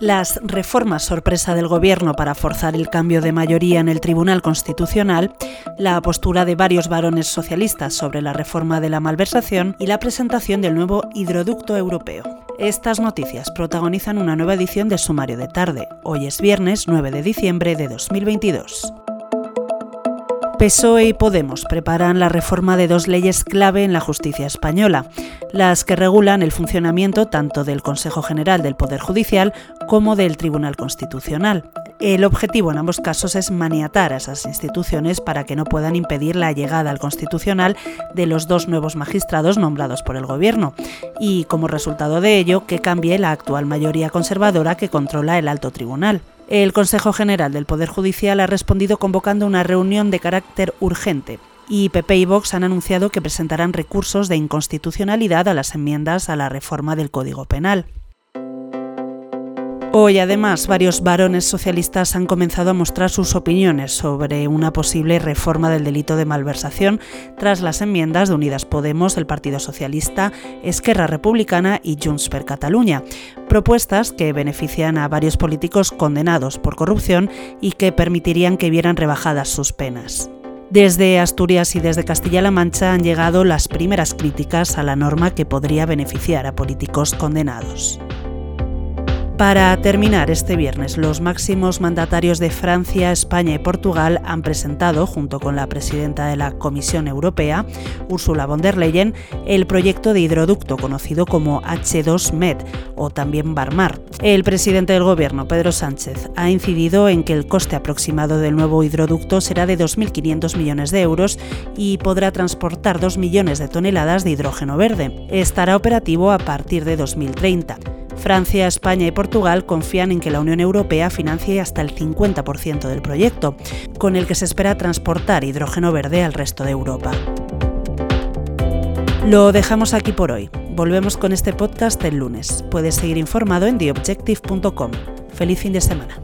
Las reformas sorpresa del Gobierno para forzar el cambio de mayoría en el Tribunal Constitucional, la postura de varios varones socialistas sobre la reforma de la malversación y la presentación del nuevo hidroducto europeo. Estas noticias protagonizan una nueva edición de Sumario de Tarde. Hoy es viernes 9 de diciembre de 2022. PSOE y Podemos preparan la reforma de dos leyes clave en la justicia española, las que regulan el funcionamiento tanto del Consejo General del Poder Judicial como del Tribunal Constitucional. El objetivo en ambos casos es maniatar a esas instituciones para que no puedan impedir la llegada al Constitucional de los dos nuevos magistrados nombrados por el Gobierno y, como resultado de ello, que cambie la actual mayoría conservadora que controla el alto tribunal. El Consejo General del Poder Judicial ha respondido convocando una reunión de carácter urgente y PP y Vox han anunciado que presentarán recursos de inconstitucionalidad a las enmiendas a la reforma del Código Penal. Hoy, además, varios varones socialistas han comenzado a mostrar sus opiniones sobre una posible reforma del delito de malversación tras las enmiendas de Unidas Podemos, el Partido Socialista, Esquerra Republicana y Junts per Catalunya, propuestas que benefician a varios políticos condenados por corrupción y que permitirían que vieran rebajadas sus penas. Desde Asturias y desde Castilla-La Mancha han llegado las primeras críticas a la norma que podría beneficiar a políticos condenados. Para terminar este viernes, los máximos mandatarios de Francia, España y Portugal han presentado, junto con la presidenta de la Comisión Europea, Ursula von der Leyen, el proyecto de hidroducto conocido como H2Med o también Barmar. El presidente del Gobierno, Pedro Sánchez, ha incidido en que el coste aproximado del nuevo hidroducto será de 2.500 millones de euros y podrá transportar 2 millones de toneladas de hidrógeno verde. Estará operativo a partir de 2030. Francia, España y Portugal confían en que la Unión Europea financie hasta el 50% del proyecto, con el que se espera transportar hidrógeno verde al resto de Europa. Lo dejamos aquí por hoy. Volvemos con este podcast el lunes. Puedes seguir informado en theobjective.com. Feliz fin de semana.